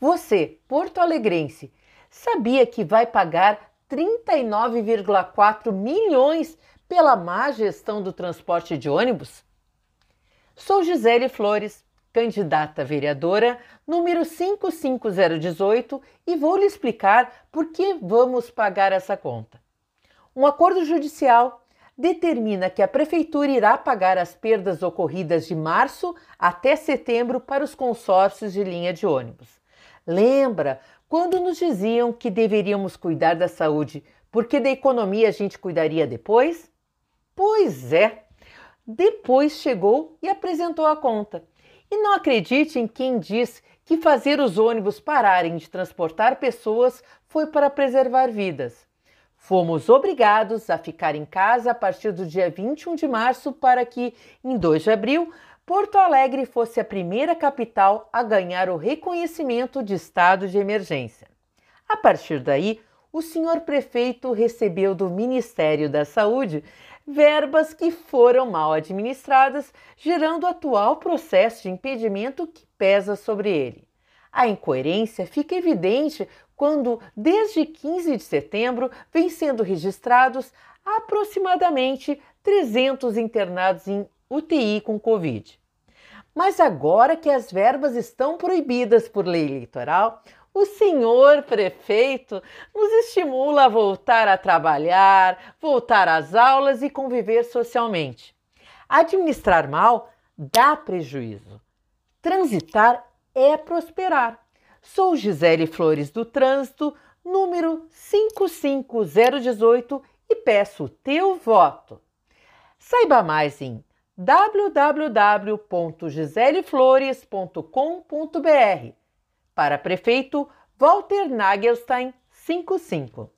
Você, porto-alegrense, sabia que vai pagar 39,4 milhões pela má gestão do transporte de ônibus? Sou Gisele Flores, candidata vereadora número 55018 e vou lhe explicar por que vamos pagar essa conta. Um acordo judicial determina que a Prefeitura irá pagar as perdas ocorridas de março até setembro para os consórcios de linha de ônibus. Lembra quando nos diziam que deveríamos cuidar da saúde porque da economia a gente cuidaria depois? Pois é, depois chegou e apresentou a conta. E não acredite em quem diz que fazer os ônibus pararem de transportar pessoas foi para preservar vidas. Fomos obrigados a ficar em casa a partir do dia 21 de março para que, em 2 de abril, Porto Alegre fosse a primeira capital a ganhar o reconhecimento de estado de emergência. A partir daí, o senhor prefeito recebeu do Ministério da Saúde verbas que foram mal administradas, gerando o atual processo de impedimento que pesa sobre ele. A incoerência fica evidente quando, desde 15 de setembro, vem sendo registrados aproximadamente 300 internados em UTI com Covid. Mas agora que as verbas estão proibidas por lei eleitoral, o senhor prefeito nos estimula a voltar a trabalhar, voltar às aulas e conviver socialmente. Administrar mal dá prejuízo. Transitar é prosperar. Sou Gisele Flores do Trânsito, número 55018 e peço o teu voto. Saiba mais em www.giseleflores.com.br. Para prefeito, Walter Nagelstein 55.